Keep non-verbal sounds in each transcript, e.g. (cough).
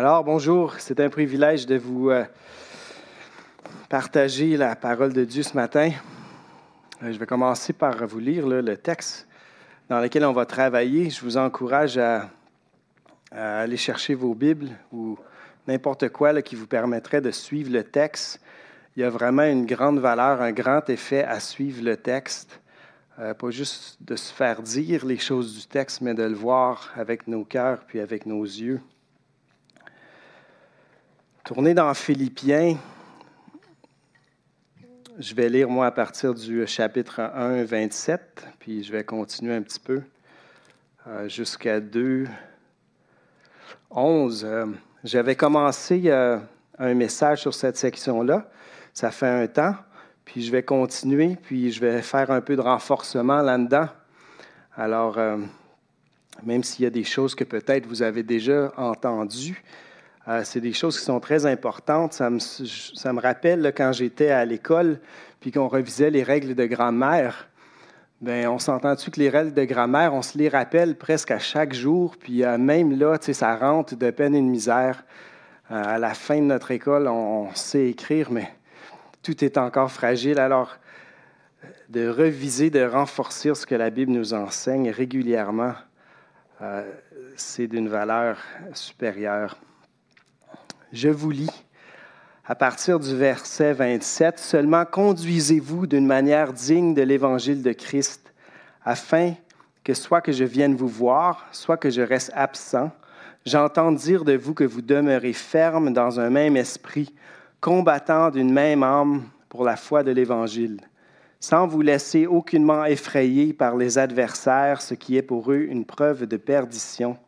Alors, bonjour, c'est un privilège de vous euh, partager la parole de Dieu ce matin. Euh, je vais commencer par vous lire le texte dans lequel on va travailler. Je vous encourage à, aller chercher vos Bibles ou n'importe quoi qui vous permettrait de suivre le texte. Il y a vraiment une grande valeur, un grand effet à suivre le texte. Euh, pas juste de se faire dire les choses du texte, mais de le voir avec nos cœurs puis avec nos yeux. Tournez dans Philippiens. Je vais lire, moi, à partir du chapitre 1, 27, puis je vais continuer un petit peu euh, jusqu'à 2, 11. Euh, j'avais commencé euh, un message sur cette section-là. Ça fait un temps, puis je vais continuer, puis je vais faire un peu de renforcement là-dedans. Alors, même s'il y a des choses que peut-être vous avez déjà entendues, euh, c'est des choses qui sont très importantes. Ça me, ça me rappelle quand j'étais à l'école, puis qu'on revisait les règles de grammaire. Bien, on s'entend-tu que les règles de grammaire, on se les rappelle presque à chaque jour, puis euh, même là, ça rentre de peine et de misère. Euh, à la fin de notre école, on, sait écrire, mais tout est encore fragile. Alors, de reviser, de renforcer ce que la Bible nous enseigne régulièrement, c'est d'une valeur supérieure. Je vous lis. À partir du verset 27, Seulement conduisez-vous d'une manière digne de l'évangile de Christ, afin que soit que je vienne vous voir, soit que je reste absent, j'entends dire de vous que vous demeurez ferme dans un même esprit, combattant d'une même âme pour la foi de l'Évangile, sans vous laisser aucunement effrayer par les adversaires, ce qui est pour eux une preuve de perdition,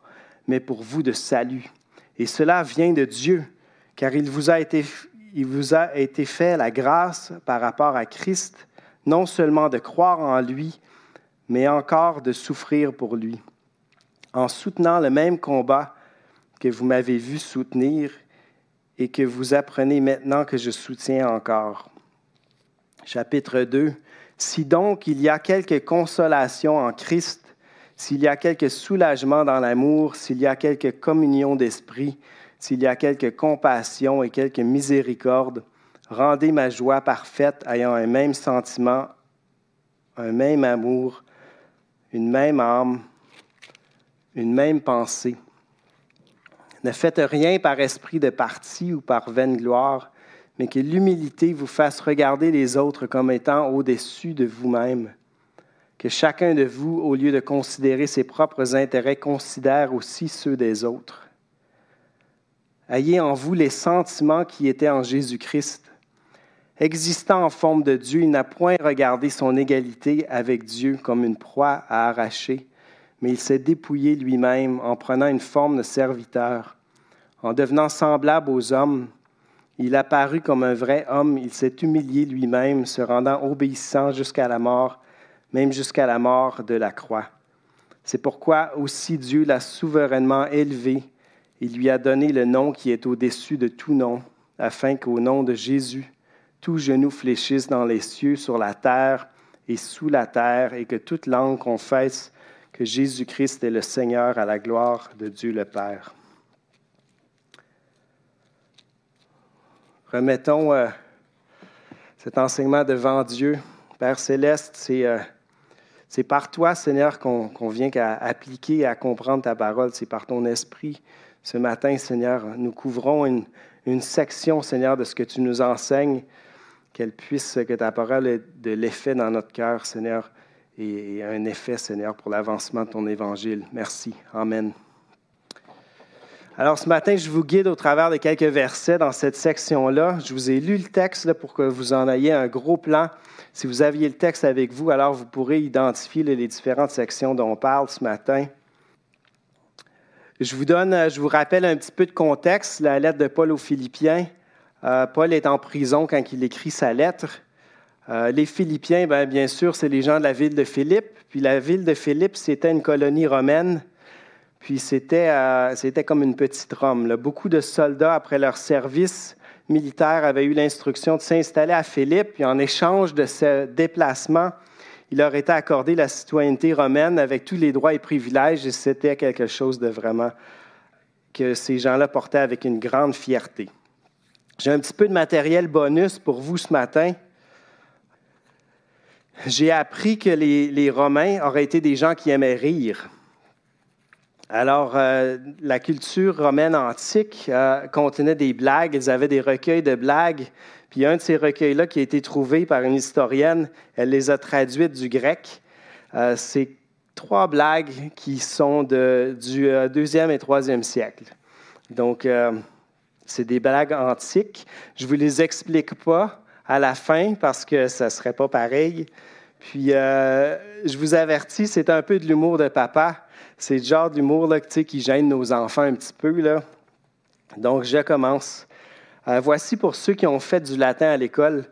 mais pour vous de salut et cela vient de Dieu, car il vous a été, il vous a été fait la grâce par rapport à Christ, non seulement de croire en lui, mais encore de souffrir pour lui, en soutenant le même combat que vous m'avez vu soutenir et que vous apprenez maintenant que je soutiens encore. Chapitre 2. Si donc il y a quelque consolation en Christ, s'il y a quelque soulagement dans l'amour, s'il y a quelque communion d'esprit, s'il y a quelque compassion et quelque miséricorde, rendez ma joie parfaite ayant un même sentiment, un même amour, une même âme, une même pensée. Ne faites rien par esprit de parti ou par vaine gloire, mais que l'humilité vous fasse regarder les autres comme étant au-dessus de vous-même que chacun de vous, au lieu de considérer ses propres intérêts, considère aussi ceux des autres. Ayez en vous les sentiments qui étaient en Jésus-Christ. Existant en forme de Dieu, il n'a point regardé son égalité avec Dieu comme une proie à arracher, mais il s'est dépouillé lui-même en prenant une forme de serviteur. En devenant semblable aux hommes, il apparut comme un vrai homme, il s'est humilié lui-même, se rendant obéissant jusqu'à la mort même jusqu'à la mort de la croix. C'est pourquoi aussi Dieu l'a souverainement élevé et lui a donné le nom qui est au-dessus de tout nom, afin qu'au nom de Jésus, tout genou fléchisse dans les cieux, sur la terre et sous la terre, et que toute langue confesse que Jésus-Christ est le Seigneur à la gloire de Dieu le Père. Remettons euh, cet enseignement devant Dieu. Père céleste, c'est... Euh, c'est par toi, Seigneur, qu'on vient qu'à appliquer et à comprendre ta parole. C'est par ton esprit. Ce matin, Seigneur, nous couvrons une, section, Seigneur, de ce que tu nous enseignes, qu'elle puisse, que ta parole ait de l'effet dans notre cœur, Seigneur, et, un effet, Seigneur, pour l'avancement de ton évangile. Merci. Amen. Alors ce matin, je vous guide au travers de quelques versets dans cette section-là. Je vous ai lu le texte pour que vous en ayez un gros plan si vous aviez le texte avec vous, alors vous pourrez identifier les différentes sections dont on parle ce matin. Je vous donne, je vous rappelle un petit peu de contexte, la lettre de Paul aux Philippiens. Euh, Paul est en prison quand il écrit sa lettre. Euh, les Philippiens, bien, bien sûr, c'est les gens de la ville de Philippe. Puis la ville de Philippe, c'était une colonie romaine. Puis c'était, euh, c'était comme une petite Rome. Beaucoup de soldats, après leur service, militaire avait eu l'instruction de s'installer à Philippe, puis en échange de ce déplacement, il leur était accordé la citoyenneté romaine avec tous les droits et privilèges, et c'était quelque chose de vraiment que ces gens-là portaient avec une grande fierté. J'ai un petit peu de matériel bonus pour vous ce matin. J'ai appris que les, Romains auraient été des gens qui aimaient rire. Alors, euh, la culture romaine antique euh, contenait des blagues, ils avaient des recueils de blagues, puis un de ces recueils-là qui a été trouvé par une historienne, elle les a traduites du grec. Euh, c'est trois blagues qui sont du deuxième et troisième siècle. Donc, c'est des blagues antiques. Je ne vous les explique pas à la fin parce que ça ne serait pas pareil. Puis, euh, je vous avertis, c'est un peu de l'humour de papa. C'est le genre d'humour là, qui gêne nos enfants un petit peu. Là. Donc, je commence. Euh, voici pour ceux qui ont fait du latin à l'école.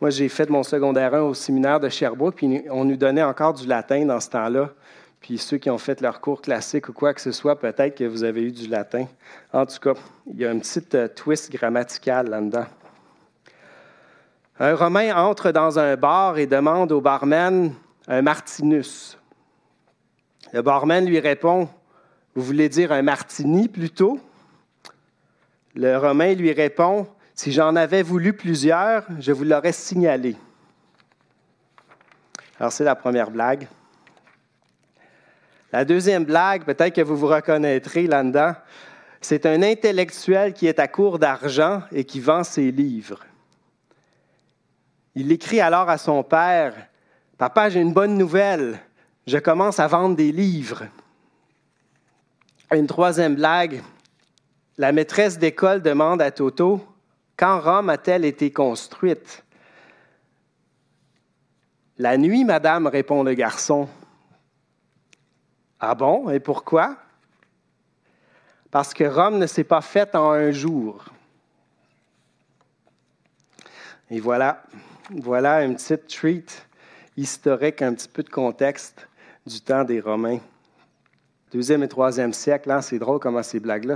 Moi, j'ai fait mon secondaire 1 au séminaire de Sherbrooke, puis on nous donnait encore du latin dans ce temps-là. Puis ceux qui ont fait leur cours classique ou quoi que ce soit, peut-être que vous avez eu du latin. En tout cas, il y a un petit euh, twist grammatical là-dedans. Un Romain entre dans un bar et demande au barman un martinus. Le barman lui répond Vous voulez dire un martini plutôt? Le Romain lui répond Si j'en avais voulu plusieurs, je vous l'aurais signalé. Alors, c'est la première blague. La deuxième blague, peut-être que vous vous reconnaîtrez là-dedans, c'est un intellectuel qui est à court d'argent et qui vend ses livres. Il écrit alors à son père, Papa, j'ai une bonne nouvelle, je commence à vendre des livres. Une troisième blague, la maîtresse d'école demande à Toto, Quand Rome a-t-elle été construite? La nuit, madame, répond le garçon. Ah bon? Et pourquoi? Parce que Rome ne s'est pas faite en un jour. Et voilà, voilà une petite treat historique, un petit peu de contexte du temps des Romains. Deuxième et troisième siècle, hein, c'est drôle comment ces blagues-là,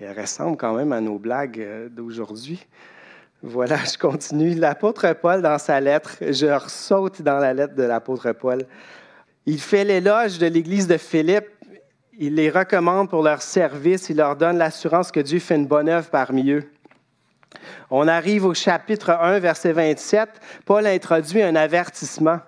elles ressemblent quand même à nos blagues euh, d'aujourd'hui. Voilà, je continue. L'apôtre Paul, dans sa lettre, je ressaute dans la lettre de l'apôtre Paul. Il fait l'éloge de l'Église de Philippe. Il les recommande pour leur service. Il leur donne l'assurance que Dieu fait une bonne œuvre parmi eux. On arrive au chapitre 1, verset 27. Paul introduit un avertissement,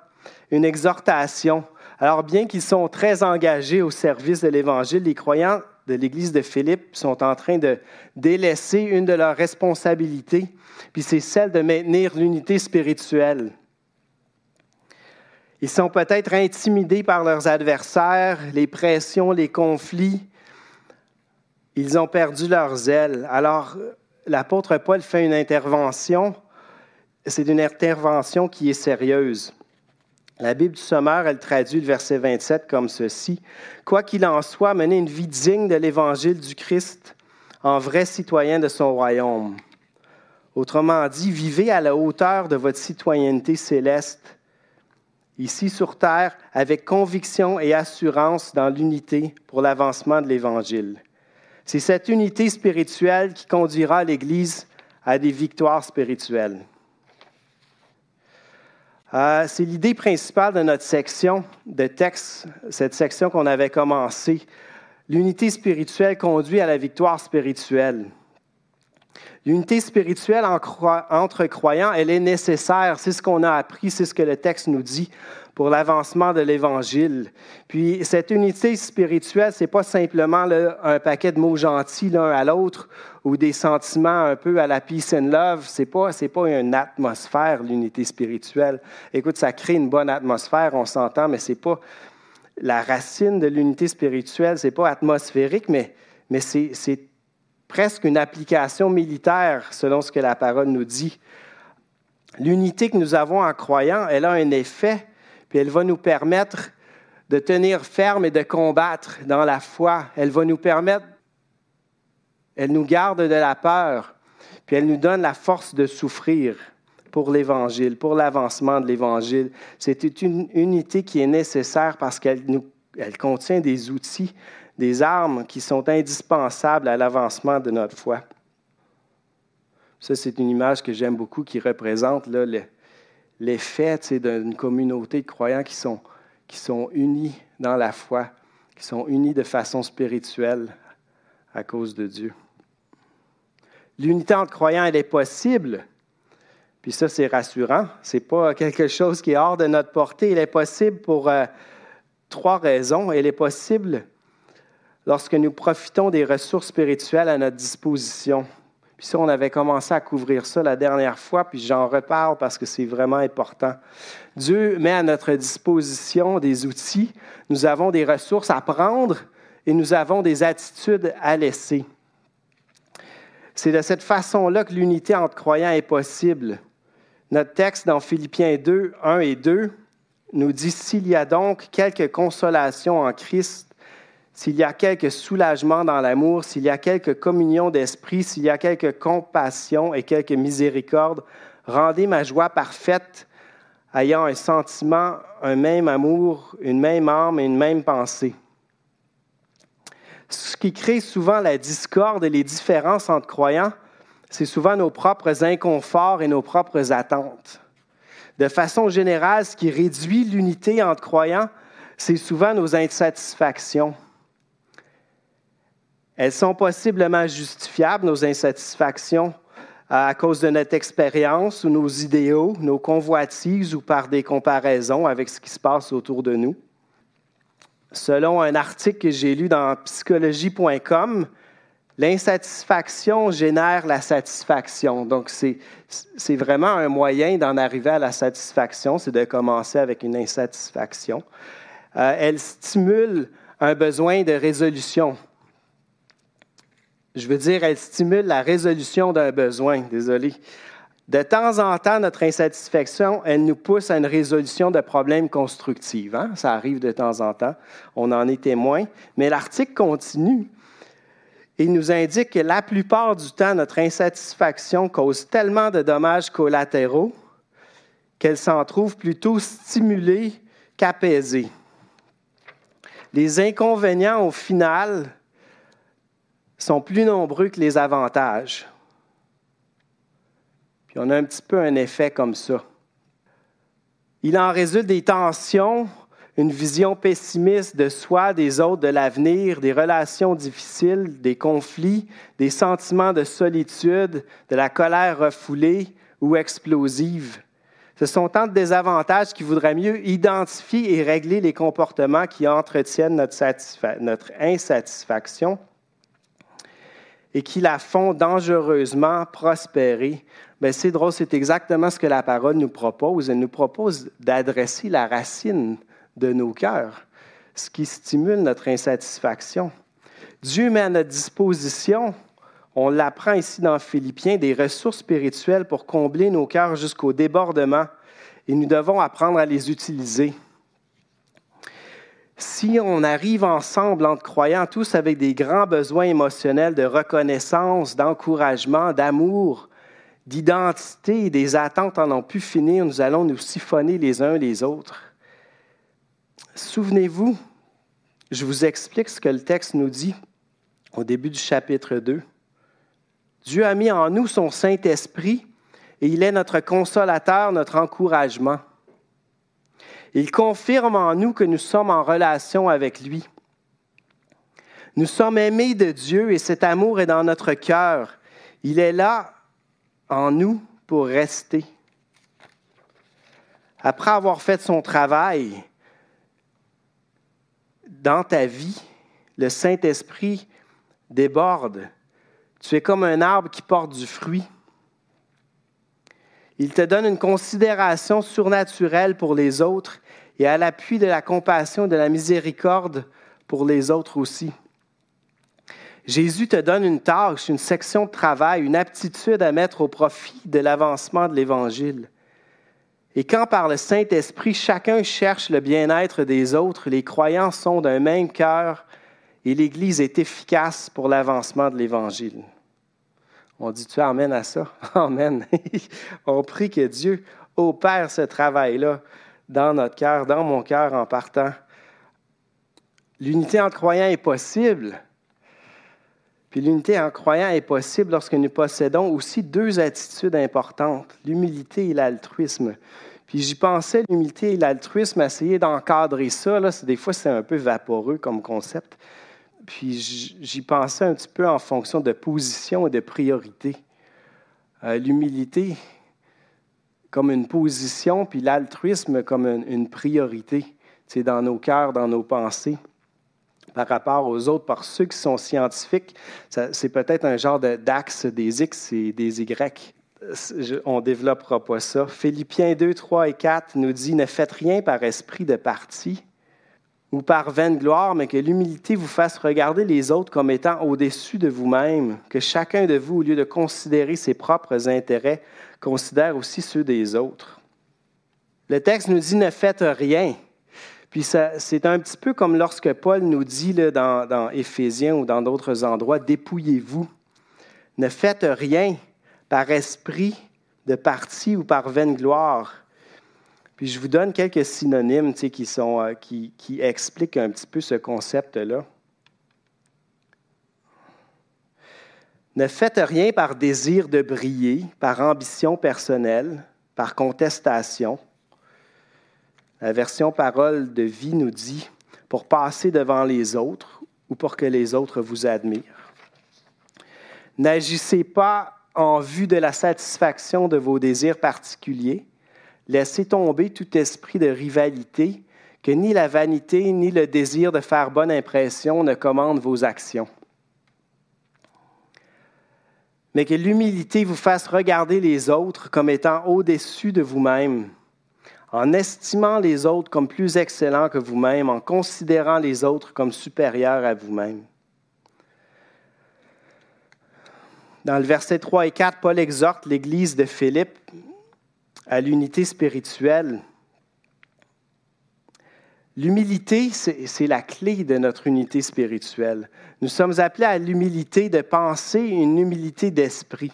une exhortation. Alors, bien qu'ils sont très engagés au service de l'Évangile, les croyants de l'Église de Philippe sont en train de délaisser une de leurs responsabilités, puis c'est celle de maintenir l'unité spirituelle. Ils sont peut-être intimidés par leurs adversaires, les pressions, les conflits. Ils ont perdu leur zèle. Alors, l'apôtre Paul fait une intervention. C'est une intervention qui est sérieuse. La Bible du Sommeur, elle traduit le verset 27 comme ceci. Quoi qu'il en soit, menez une vie digne de l'évangile du Christ en vrai citoyen de son royaume. Autrement dit, vivez à la hauteur de votre citoyenneté céleste ici sur terre, avec conviction et assurance dans l'unité pour l'avancement de l'Évangile. C'est cette unité spirituelle qui conduira l'Église à des victoires spirituelles. Euh, c'est l'idée principale de notre section de texte, cette section qu'on avait commencée. L'unité spirituelle conduit à la victoire spirituelle. L'unité spirituelle entre croyants, elle est nécessaire. C'est ce qu'on a appris, c'est ce que le texte nous dit pour l'avancement de l'Évangile. Puis cette unité spirituelle, c'est pas simplement un paquet de mots gentils l'un à l'autre ou des sentiments un peu à la peace and love. C'est pas pas une atmosphère l'unité spirituelle. Écoute, ça crée une bonne atmosphère, on s'entend, mais c'est pas la racine de l'unité spirituelle. C'est pas atmosphérique, mais mais c'est presque une application militaire, selon ce que la parole nous dit. L'unité que nous avons en croyant, elle a un effet, puis elle va nous permettre de tenir ferme et de combattre dans la foi. Elle va nous permettre, elle nous garde de la peur, puis elle nous donne la force de souffrir pour l'Évangile, pour l'avancement de l'Évangile. C'est une unité qui est nécessaire parce qu'elle elle contient des outils des armes qui sont indispensables à l'avancement de notre foi. Ça, c'est une image que j'aime beaucoup qui représente l'effet d'une communauté de croyants qui sont, unis dans la foi, qui sont unis de façon spirituelle à cause de Dieu. L'unité entre croyants, elle est possible. Puis ça, c'est rassurant. Ce n'est pas quelque chose qui est hors de notre portée. Elle est possible pour euh, trois raisons. Elle est possible lorsque nous profitons des ressources spirituelles à notre disposition. Puis ça, on avait commencé à couvrir ça la dernière fois, puis j'en reparle parce que c'est vraiment important. Dieu met à notre disposition des outils, nous avons des ressources à prendre et nous avons des attitudes à laisser. C'est de cette façon-là que l'unité entre croyants est possible. Notre texte dans Philippiens 2, 1 et 2 nous dit, S'il y a donc quelque consolation en Christ, s'il y a quelque soulagement dans l'amour, s'il y a quelque communion d'esprit, s'il y a quelque compassion et quelque miséricorde, rendez ma joie parfaite, ayant un sentiment, un même amour, une même âme et une même pensée. Ce qui crée souvent la discorde et les différences entre croyants, c'est souvent nos propres inconforts et nos propres attentes. De façon générale, ce qui réduit l'unité entre croyants, c'est souvent nos insatisfactions. Elles sont possiblement justifiables, nos insatisfactions, à cause de notre expérience ou nos idéaux, nos convoitises ou par des comparaisons avec ce qui se passe autour de nous. Selon un article que j'ai lu dans psychologie.com, l'insatisfaction génère la satisfaction. Donc, c'est vraiment un moyen d'en arriver à la satisfaction, c'est de commencer avec une insatisfaction. Euh, elle stimule un besoin de résolution. Je veux dire, elle stimule la résolution d'un besoin. Désolé. De temps en temps, notre insatisfaction, elle nous pousse à une résolution de problèmes constructifs. Hein? Ça arrive de temps en temps. On en est témoin. Mais l'article continue. Il nous indique que la plupart du temps, notre insatisfaction cause tellement de dommages collatéraux qu'elle s'en trouve plutôt stimulée qu'apaisée. Les inconvénients, au final, sont plus nombreux que les avantages. Puis on a un petit peu un effet comme ça. Il en résulte des tensions, une vision pessimiste de soi, des autres, de l'avenir, des relations difficiles, des conflits, des sentiments de solitude, de la colère refoulée ou explosive. Ce sont tant de désavantages qu'il vaudrait mieux identifier et régler les comportements qui entretiennent notre insatisfaction et qui la font dangereusement prospérer, bien, c'est drôle, c'est exactement ce que la parole nous propose. Elle nous propose d'adresser la racine de nos cœurs, ce qui stimule notre insatisfaction. Dieu met à notre disposition, on l'apprend ici dans Philippiens, des ressources spirituelles pour combler nos cœurs jusqu'au débordement, et nous devons apprendre à les utiliser si on arrive ensemble entre croyants, tous avec des grands besoins émotionnels de reconnaissance, d'encouragement, d'amour, d'identité, des attentes en ont pu finir, nous allons nous siphonner les uns les autres. Souvenez-vous, je vous explique ce que le texte nous dit au début du chapitre 2. Dieu a mis en nous son Saint-Esprit et il est notre consolateur, notre encouragement. Il confirme en nous que nous sommes en relation avec lui. Nous sommes aimés de Dieu et cet amour est dans notre cœur. Il est là en nous pour rester. Après avoir fait son travail dans ta vie, le Saint-Esprit déborde. Tu es comme un arbre qui porte du fruit. Il te donne une considération surnaturelle pour les autres et à l'appui de la compassion, de la miséricorde pour les autres aussi. Jésus te donne une tâche, une section de travail, une aptitude à mettre au profit de l'avancement de l'Évangile. Et quand par le Saint-Esprit, chacun cherche le bien-être des autres, les croyants sont d'un même cœur et l'Église est efficace pour l'avancement de l'Évangile. On dit-tu Amen à ça? (laughs) Amen. (laughs) On prie que Dieu opère ce travail-là dans notre cœur, dans mon cœur en partant. L'unité en croyant est possible. Puis l'unité en croyant est possible lorsque nous possédons aussi deux attitudes importantes, l'humilité et l'altruisme. Puis j'y pensais, l'humilité et l'altruisme, essayer d'encadrer ça. Là, des fois, c'est un peu vaporeux comme concept. puis j'y pensais un petit peu en fonction de position et de priorité. Euh, l'humilité comme une position, puis l'altruisme comme une, priorité, c'est dans nos cœurs, dans nos pensées par rapport aux autres, par ceux qui sont scientifiques, c'est peut-être un genre d'axe des X et des Y. on ne développera pas ça. Philippiens 2, 3 et 4 nous dit Ne faites rien par esprit de parti ou par vaine gloire, mais que l'humilité vous fasse regarder les autres comme étant au-dessus de vous-même, que chacun de vous, au lieu de considérer ses propres intérêts, considère aussi ceux des autres. Le texte nous dit ne faites rien. Puis c'est un petit peu comme lorsque Paul nous dit dans, dans Éphésiens ou dans d'autres endroits, dépouillez-vous. Ne faites rien par esprit de parti ou par vaine gloire. Puis je vous donne quelques synonymes euh, qui, qui expliquent un petit peu ce concept-là. Ne faites rien par désir de briller, par ambition personnelle, par contestation. La version parole de vie nous dit pour passer devant les autres ou pour que les autres vous admirent. N'agissez pas en vue de la satisfaction de vos désirs particuliers. Laissez tomber tout esprit de rivalité, que ni la vanité ni le désir de faire bonne impression ne commandent vos actions mais que l'humilité vous fasse regarder les autres comme étant au-dessus de vous-même, en estimant les autres comme plus excellents que vous-même, en considérant les autres comme supérieurs à vous-même. Dans le verset 3 et 4, Paul exhorte l'Église de Philippe à l'unité spirituelle L'humilité, c'est la clé de notre unité spirituelle. Nous sommes appelés à l'humilité de pensée, une humilité d'esprit.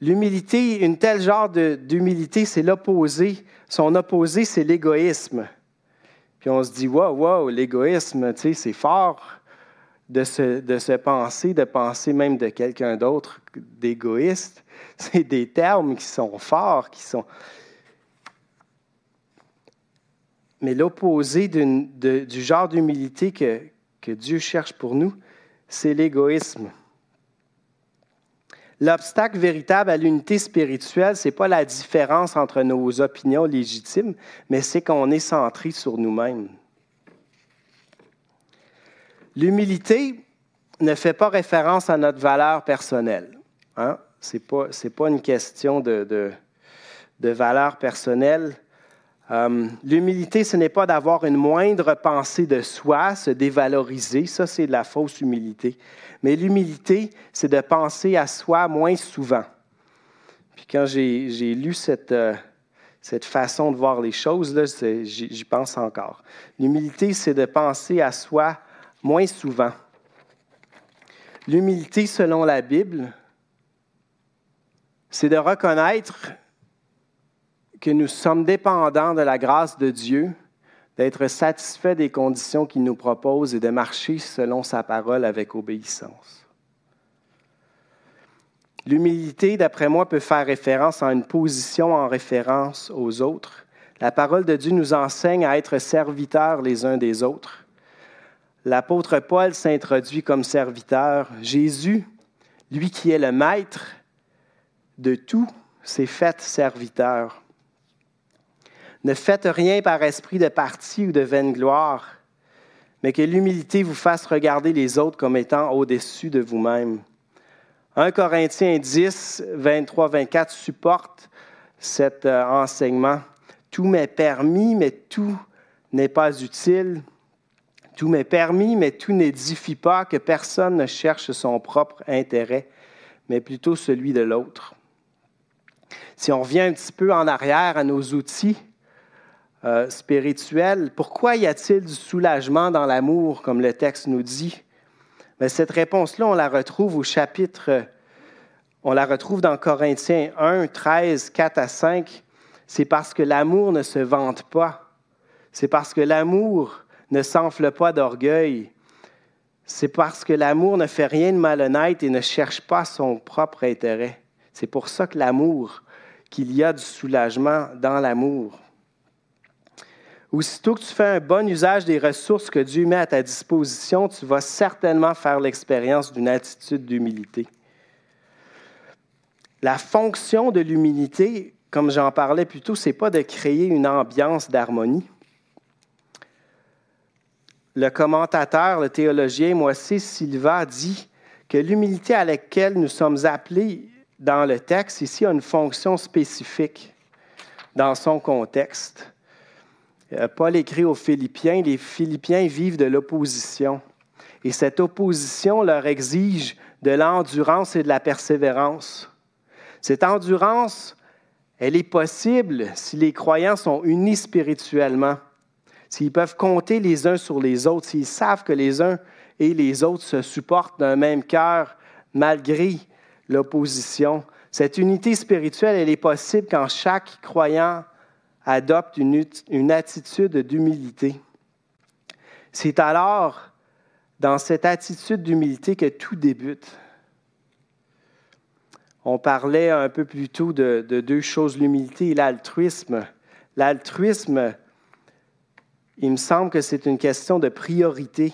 L'humilité, une telle genre d'humilité, c'est l'opposé. Son opposé, c'est l'égoïsme. Puis on se dit, wow, wow, l'égoïsme, tu sais, c'est fort de se, de se penser, de penser même de quelqu'un d'autre d'égoïste. (laughs) C'est des termes qui sont forts, qui sont. Mais l'opposé du genre d'humilité que, que Dieu cherche pour nous, c'est l'égoïsme. L'obstacle véritable à l'unité spirituelle, ce n'est pas la différence entre nos opinions légitimes, mais c'est qu'on est centré sur nous-mêmes. L'humilité ne fait pas référence à notre valeur personnelle. Hein? Ce n'est pas, pas, une question de, de, de valeur personnelle. Euh, l'humilité, ce n'est pas d'avoir une moindre pensée de soi, se dévaloriser, ça c'est de la fausse humilité. Mais l'humilité, c'est de penser à soi moins souvent. Puis quand j'ai lu cette, euh, cette façon de voir les choses, j'y pense encore. L'humilité, c'est de penser à soi moins souvent. L'humilité, selon la Bible, c'est de reconnaître que nous sommes dépendants de la grâce de Dieu, d'être satisfaits des conditions qu'il nous propose et de marcher selon sa parole avec obéissance. L'humilité, d'après moi, peut faire référence à une position en référence aux autres. La parole de Dieu nous enseigne à être serviteurs les uns des autres. L'apôtre Paul s'introduit comme serviteur. Jésus, lui qui est le maître de tout, s'est fait serviteur. Ne faites rien par esprit de parti ou de vaine gloire, mais que l'humilité vous fasse regarder les autres comme étant au-dessus de vous-même. 1 Corinthiens 10, 23, 24 supporte cet euh, enseignement. Tout m'est permis, mais tout n'est pas utile. Tout m'est permis, mais tout n'édifie pas, que personne ne cherche son propre intérêt, mais plutôt celui de l'autre. Si on revient un petit peu en arrière à nos outils, euh, spirituel, pourquoi y a-t-il du soulagement dans l'amour, comme le texte nous dit? Mais cette réponse-là, on la retrouve au chapitre, on la retrouve dans Corinthiens 1, 13, 4 à 5. C'est parce que l'amour ne se vante pas. C'est parce que l'amour ne s'enfle pas d'orgueil. C'est parce que l'amour ne fait rien de malhonnête et ne cherche pas son propre intérêt. C'est pour ça que l'amour, qu'il y a du soulagement dans l'amour. Aussitôt que tu fais un bon usage des ressources que Dieu met à ta disposition, tu vas certainement faire l'expérience d'une attitude d'humilité. La fonction de l'humilité, comme j'en parlais plus tôt, ce n'est pas de créer une ambiance d'harmonie. Le commentateur, le théologien Moissé Silva dit que l'humilité à laquelle nous sommes appelés dans le texte ici a une fonction spécifique dans son contexte. Euh, Paul écrit aux Philippiens, les Philippiens vivent de l'opposition. Et cette opposition leur exige de l'endurance et de la persévérance. Cette endurance, elle est possible si les croyants sont unis spirituellement, s'ils peuvent compter les uns sur les autres, s'ils savent que les uns et les autres se supportent d'un même cœur malgré l'opposition. Cette unité spirituelle, elle est possible quand chaque croyant adopte une, attitude d'humilité. C'est alors dans cette attitude d'humilité que tout débute. On parlait un peu plus tôt de deux choses, l'humilité et l'altruisme. L'altruisme, il me semble que c'est une question de priorité,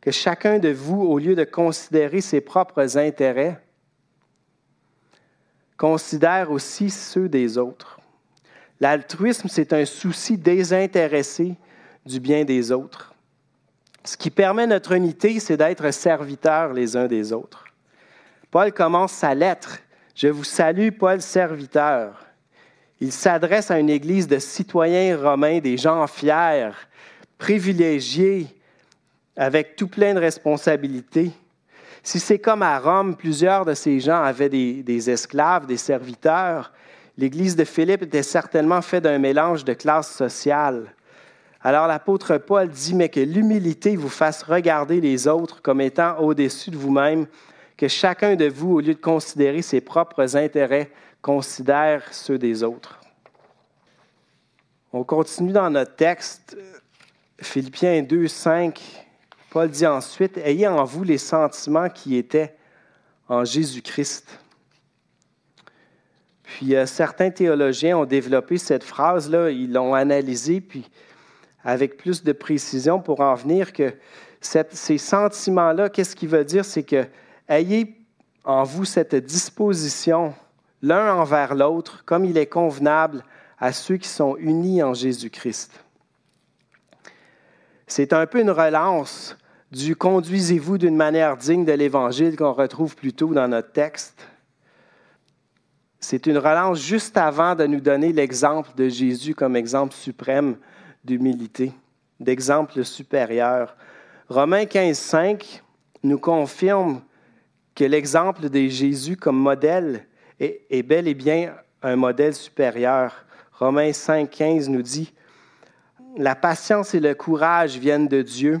que chacun de vous, au lieu de considérer ses propres intérêts, considère aussi ceux des autres. L'altruisme, c'est un souci désintéressé du bien des autres. Ce qui permet notre unité, c'est d'être serviteurs les uns des autres. Paul commence sa lettre. Je vous salue, Paul, serviteur. Il s'adresse à une église de citoyens romains, des gens fiers, privilégiés, avec tout plein de responsabilités. Si c'est comme à Rome, plusieurs de ces gens avaient des, esclaves, des serviteurs, l'Église de Philippe était certainement faite d'un mélange de classes sociales. Alors l'apôtre Paul dit, mais que l'humilité vous fasse regarder les autres comme étant au-dessus de vous-même, que chacun de vous, au lieu de considérer ses propres intérêts, considère ceux des autres. On continue dans notre texte, Philippiens 2, 5. Paul dit ensuite, Ayez en vous les sentiments qui étaient en Jésus-Christ. Puis euh, certains théologiens ont développé cette phrase-là, ils l'ont analysée, puis avec plus de précision pour en venir que ces sentiments-là, qu'est-ce qu'il veut dire? C'est que ayez en vous cette disposition l'un envers l'autre, comme il est convenable à ceux qui sont unis en Jésus-Christ. C'est un peu une relance du conduisez-vous d'une manière digne de l'Évangile qu'on retrouve plus tôt dans notre texte. C'est une relance juste avant de nous donner l'exemple de Jésus comme exemple suprême d'humilité, d'exemple supérieur. Romains 15, 5 nous confirme que l'exemple de Jésus comme modèle est, bel et bien un modèle supérieur. Romains 5, 15 nous dit La patience et le courage viennent de Dieu.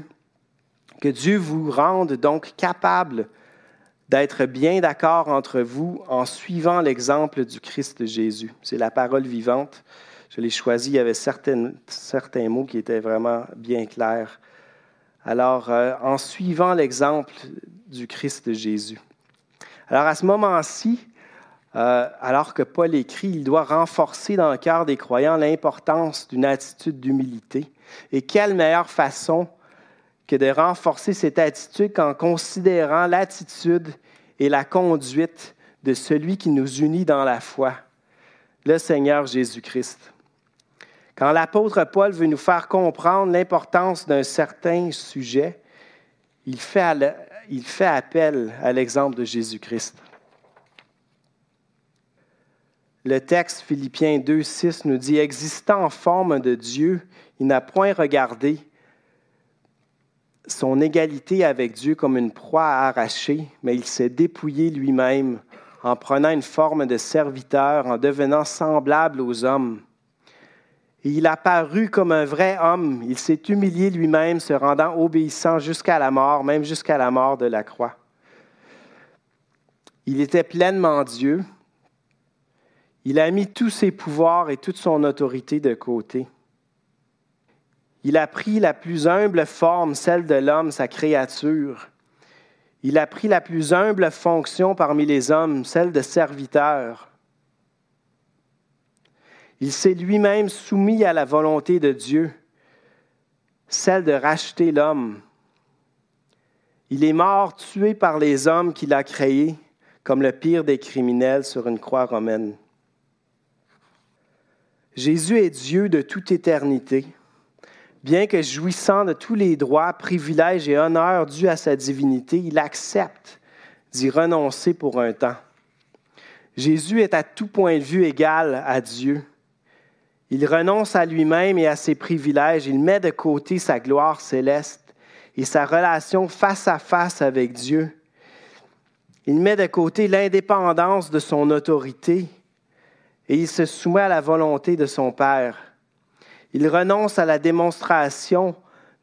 Que Dieu vous rende donc capable d'être bien d'accord entre vous en suivant l'exemple du Christ Jésus. C'est la parole vivante. Je l'ai choisi, il y avait certains, certains mots qui étaient vraiment bien clairs. Alors, euh, en suivant l'exemple du Christ Jésus. Alors, à ce moment-ci, euh, alors que Paul écrit, il doit renforcer dans le cœur des croyants l'importance d'une attitude d'humilité. Et quelle meilleure façon que de renforcer cette attitude qu'en considérant l'attitude et la conduite de celui qui nous unit dans la foi, le Seigneur Jésus-Christ. Quand l'apôtre Paul veut nous faire comprendre l'importance d'un certain sujet, il fait, appel à l'exemple de Jésus-Christ. Le texte Philippiens 2, 6 nous dit, Existant en forme de Dieu, il n'a point regardé son égalité avec Dieu comme une proie à arracher, mais il s'est dépouillé lui-même en prenant une forme de serviteur, en devenant semblable aux hommes. Et il a paru comme un vrai homme, il s'est humilié lui-même, se rendant obéissant jusqu'à la mort, même jusqu'à la mort de la croix. Il était pleinement Dieu. Il a mis tous ses pouvoirs et toute son autorité de côté. Il a pris la plus humble forme, celle de l'homme, sa créature. Il a pris la plus humble fonction parmi les hommes, celle de serviteur. Il s'est lui-même soumis à la volonté de Dieu celle de racheter l'homme. Il est mort, tué par les hommes qu'il a créés, comme le pire des criminels sur une croix romaine. Jésus est Dieu de toute éternité. Bien que jouissant de tous les droits, privilèges et honneurs dus à sa divinité, il accepte d'y renoncer pour un temps. Jésus est à tout point de vue égal à Dieu. Il renonce à lui-même et à ses privilèges, il met de côté sa gloire céleste et sa relation face à face avec Dieu. Il met de côté l'indépendance de son autorité et il se soumet à la volonté de son Père. Il renonce à la démonstration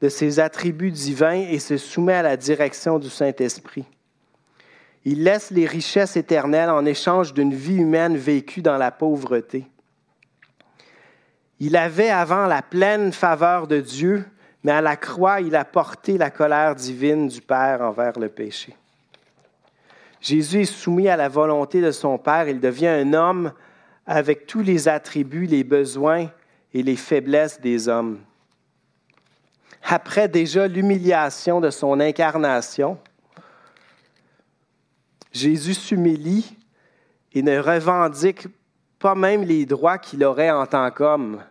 de ses attributs divins et se soumet à la direction du Saint-Esprit. Il laisse les richesses éternelles en échange d'une vie humaine vécue dans la pauvreté. Il avait avant la pleine faveur de Dieu, mais à la croix, il a porté la colère divine du Père envers le péché. Jésus est soumis à la volonté de son Père, il devient un homme avec tous les attributs, les besoins et les faiblesses des hommes. Après déjà l'humiliation de son incarnation, Jésus s'humilie et ne revendique pas même les droits qu'il aurait en tant qu'homme.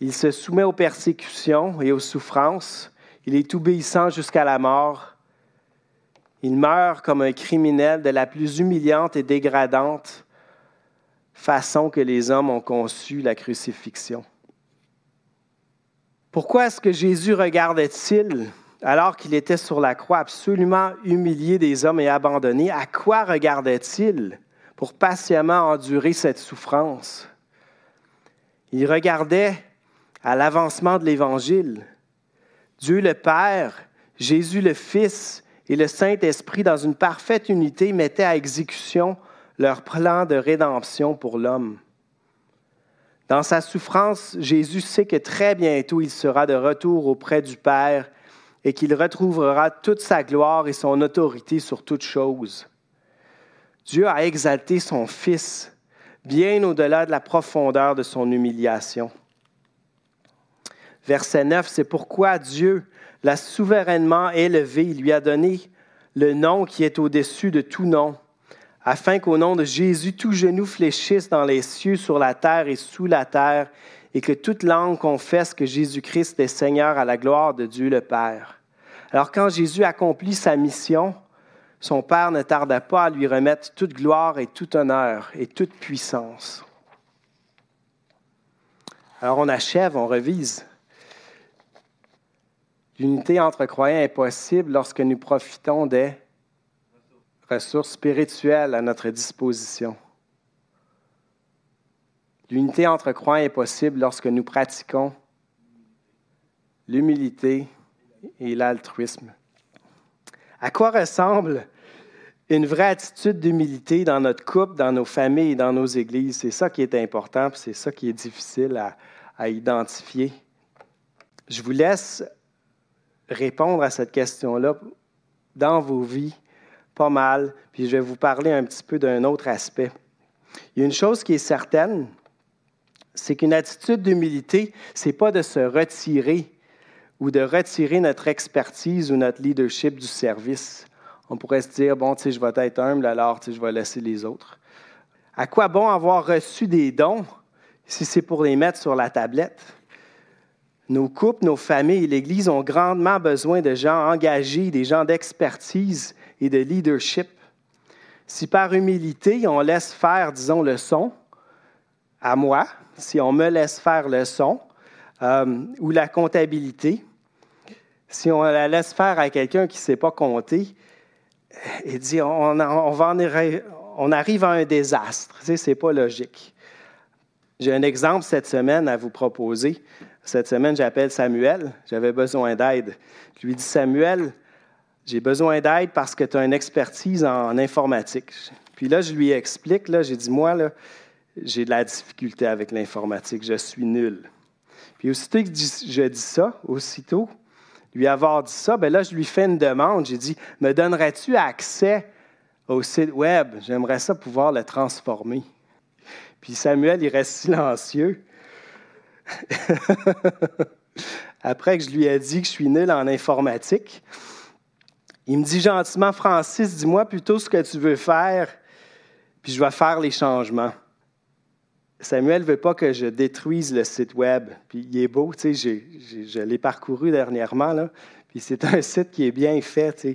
Il se soumet aux persécutions et aux souffrances. Il est obéissant jusqu'à la mort. Il meurt comme un criminel de la plus humiliante et dégradante façon que les hommes ont conçu la crucifixion. Pourquoi est-ce que Jésus regardait-il alors qu'il était sur la croix, absolument humilié des hommes et abandonné, à quoi regardait-il pour patiemment endurer cette souffrance? Il regardait à l'avancement de l'Évangile. Dieu le Père, Jésus le Fils et le Saint-Esprit, dans une parfaite unité, mettaient à exécution leur plan de rédemption pour l'homme. Dans sa souffrance, Jésus sait que très bientôt il sera de retour auprès du Père et qu'il retrouvera toute sa gloire et son autorité sur toutes choses. Dieu a exalté son Fils bien au-delà de la profondeur de son humiliation. Verset 9, c'est pourquoi Dieu l'a souverainement élevé, il lui a donné le nom qui est au-dessus de tout nom, afin qu'au nom de Jésus, tout genou fléchisse dans les cieux, sur la terre et sous la terre, et que toute langue confesse que Jésus-Christ est Seigneur à la gloire de Dieu le Père. Alors quand Jésus accomplit sa mission, son Père ne tarda pas à lui remettre toute gloire et tout honneur et toute puissance. Alors on achève, on revise. L'unité entre croyants est possible lorsque nous profitons des ressources spirituelles à notre disposition. L'unité entre croyants est possible lorsque nous pratiquons l'humilité et l'altruisme. À quoi ressemble une vraie attitude d'humilité dans notre couple, dans nos familles et dans nos églises? C'est ça qui est important, c'est ça qui est difficile à, à identifier. Je vous laisse répondre à cette question-là dans vos vies, pas mal, puis je vais vous parler un petit peu d'un autre aspect. Il y a une chose qui est certaine, c'est qu'une attitude d'humilité, c'est pas de se retirer ou de retirer notre expertise ou notre leadership du service. On pourrait se dire, bon, tu sais, je vais être humble, alors tu sais, je vais laisser les autres. À quoi bon avoir reçu des dons si c'est pour les mettre sur la tablette? Nos couples, nos familles et l'Église ont grandement besoin de gens engagés, des gens d'expertise et de leadership. Si par humilité, on laisse faire, disons, le son à moi, si on me laisse faire le son, euh, ou la comptabilité, si on la laisse faire à quelqu'un qui ne sait pas compter, et dit on, on, arrive à un désastre. Ce n'est pas logique. J'ai un exemple cette semaine à vous proposer. Cette semaine, j'appelle Samuel. J'avais besoin d'aide. Je lui dis Samuel, j'ai besoin d'aide parce que tu as une expertise en, informatique. Puis là, je lui explique, là, j'ai dit, moi, là, j'ai de la difficulté avec l'informatique, je suis nul. Puis aussitôt que je dis ça, aussitôt, lui avoir dit ça, ben là, je lui fais une demande. J'ai dit, me donnerais-tu accès au site web? J'aimerais ça pouvoir le transformer. Puis Samuel, il reste silencieux. (laughs) après que je lui ai dit que je suis nul en informatique. Il me dit gentiment, Francis, dis-moi plutôt ce que tu veux faire, puis je vais faire les changements. Samuel ne veut pas que je détruise le site web. Puis il est beau, tu je l'ai parcouru dernièrement, là, puis c'est un site qui est bien fait.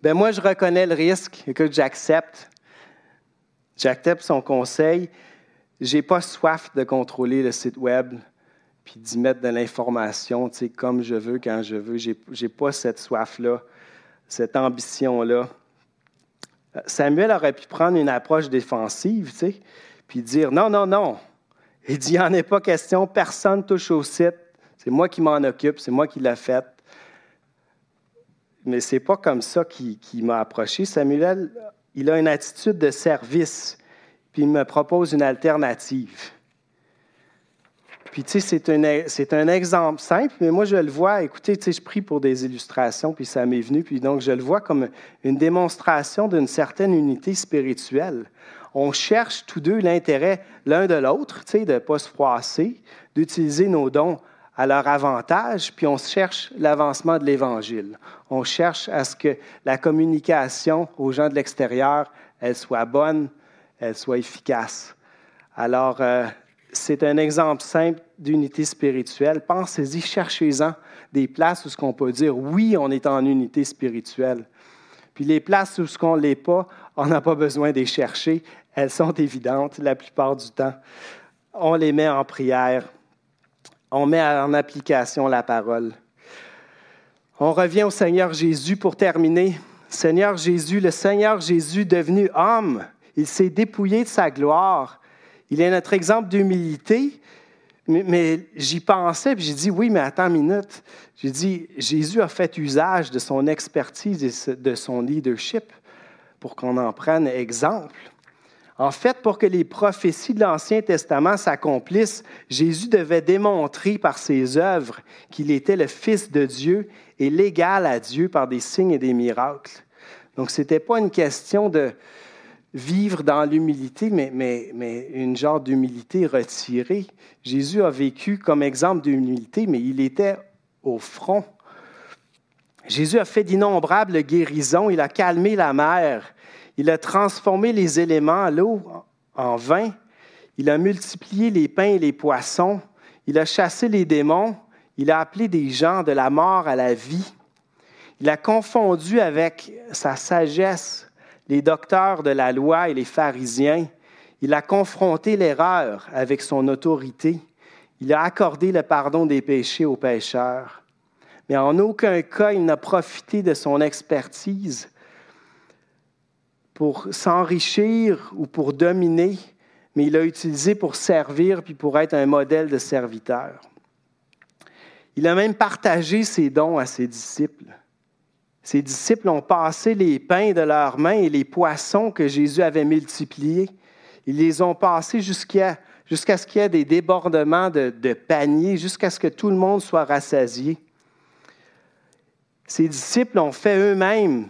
Ben moi, je reconnais le risque et que j'accepte. J'accepte son conseil. Je n'ai pas soif de contrôler le site web puis d'y mettre de l'information, tu sais, comme je veux, quand je veux. Je n'ai pas cette soif-là, cette ambition-là. Samuel aurait pu prendre une approche défensive, tu sais, puis dire non, non, non. Il dit il n'y en est pas question, personne touche au site. C'est moi qui m'en occupe, c'est moi qui l'ai fait. Mais ce n'est pas comme ça qu'il m'a approché. Samuel, il a une attitude de service, puis il me propose une alternative. Puis, tu sais, c'est un, c'est un exemple simple, mais moi, je le vois, écoutez, tu sais, je prie pour des illustrations, puis ça m'est venu, puis donc je le vois comme une démonstration d'une certaine unité spirituelle. On cherche tous deux l'intérêt l'un de l'autre, tu sais, de ne pas se froisser, d'utiliser nos dons à leur avantage, puis on cherche l'avancement de l'Évangile. On cherche à ce que la communication aux gens de l'extérieur, elle soit bonne, elle soit efficace. Alors, euh, c'est un exemple simple d'unité spirituelle. Pensez-y, cherchez-en des places où ce qu'on peut dire oui, on est en unité spirituelle. Puis les places où ce qu'on l'est pas, on n'a pas besoin de les chercher. Elles sont évidentes la plupart du temps. On les met en prière. On met en application la parole. On revient au Seigneur Jésus pour terminer. Seigneur Jésus, le Seigneur Jésus devenu homme, il s'est dépouillé de sa gloire il est notre exemple d'humilité, mais, j'y pensais, puis j'ai dit, oui, mais attends une minute. J'ai dit, Jésus a fait usage de son expertise et de son leadership pour qu'on en prenne exemple. En fait, pour que les prophéties de l'Ancien Testament s'accomplissent, Jésus devait démontrer par ses œuvres qu'il était le Fils de Dieu et l'égal à Dieu par des signes et des miracles. Donc, ce n'était pas une question de, vivre dans l'humilité, mais, une genre d'humilité retirée. Jésus a vécu comme exemple d'humilité, mais il était au front. Jésus a fait d'innombrables guérisons, il a calmé la mer, il a transformé les éléments, l'eau, en vin, il a multiplié les pains et les poissons, il a chassé les démons, il a appelé des gens de la mort à la vie, il a confondu avec sa sagesse les docteurs de la loi et les pharisiens. Il a confronté l'erreur avec son autorité. Il a accordé le pardon des péchés aux pécheurs. Mais en aucun cas, il n'a profité de son expertise pour s'enrichir ou pour dominer, mais il l'a utilisé pour servir puis pour être un modèle de serviteur. Il a même partagé ses dons à ses disciples. Ses disciples ont passé les pains de leurs mains et les poissons que Jésus avait multipliés. Ils les ont passés jusqu'à ce qu'il y ait des débordements de, de paniers, jusqu'à ce que tout le monde soit rassasié. Ses disciples ont fait eux-mêmes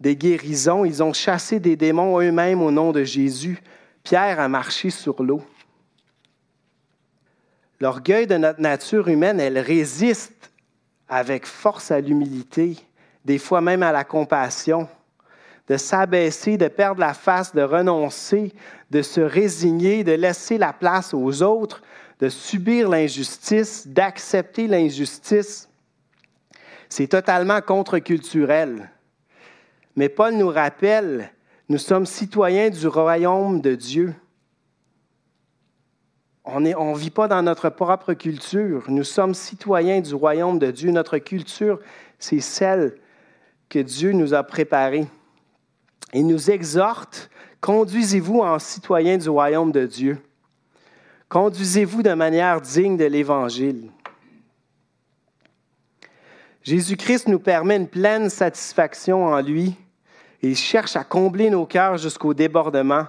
des guérisons, ils ont chassé des démons eux-mêmes au nom de Jésus. Pierre a marché sur l'eau. L'orgueil de notre nature humaine, elle résiste avec force à l'humilité des fois même à la compassion, de s'abaisser, de perdre la face, de renoncer, de se résigner, de laisser la place aux autres, de subir l'injustice, d'accepter l'injustice. C'est totalement contre-culturel. Mais Paul nous rappelle, nous sommes citoyens du royaume de Dieu. On ne vit pas dans notre propre culture. Nous sommes citoyens du royaume de Dieu. Notre culture, c'est celle que Dieu nous a préparé. Il nous exhorte, conduisez-vous en citoyens du royaume de Dieu. Conduisez-vous de manière digne de l'Évangile. Jésus-Christ nous permet une pleine satisfaction en lui. Il cherche à combler nos cœurs jusqu'au débordement.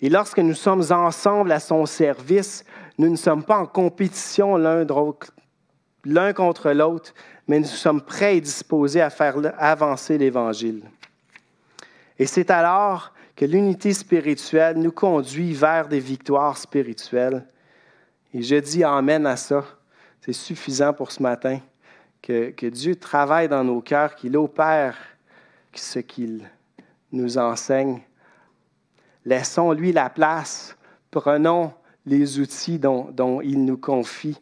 Et lorsque nous sommes ensemble à son service, nous ne sommes pas en compétition l'un contre l'autre, mais nous sommes prêts et disposés à faire avancer l'Évangile. Et c'est alors que l'unité spirituelle nous conduit vers des victoires spirituelles. Et je dis Amen à ça. c'est suffisant pour ce matin. Que, Dieu travaille dans nos cœurs, qu'il opère ce qu'il nous enseigne. Laissons-lui la place. Prenons les outils dont, il nous confie.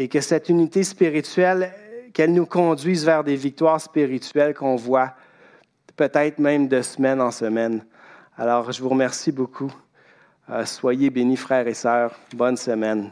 Et que cette unité spirituelle, qu'elle nous conduise vers des victoires spirituelles qu'on voit peut-être même de semaine en semaine. Alors, je vous remercie beaucoup. Euh, soyez bénis, frères et sœurs. Bonne semaine.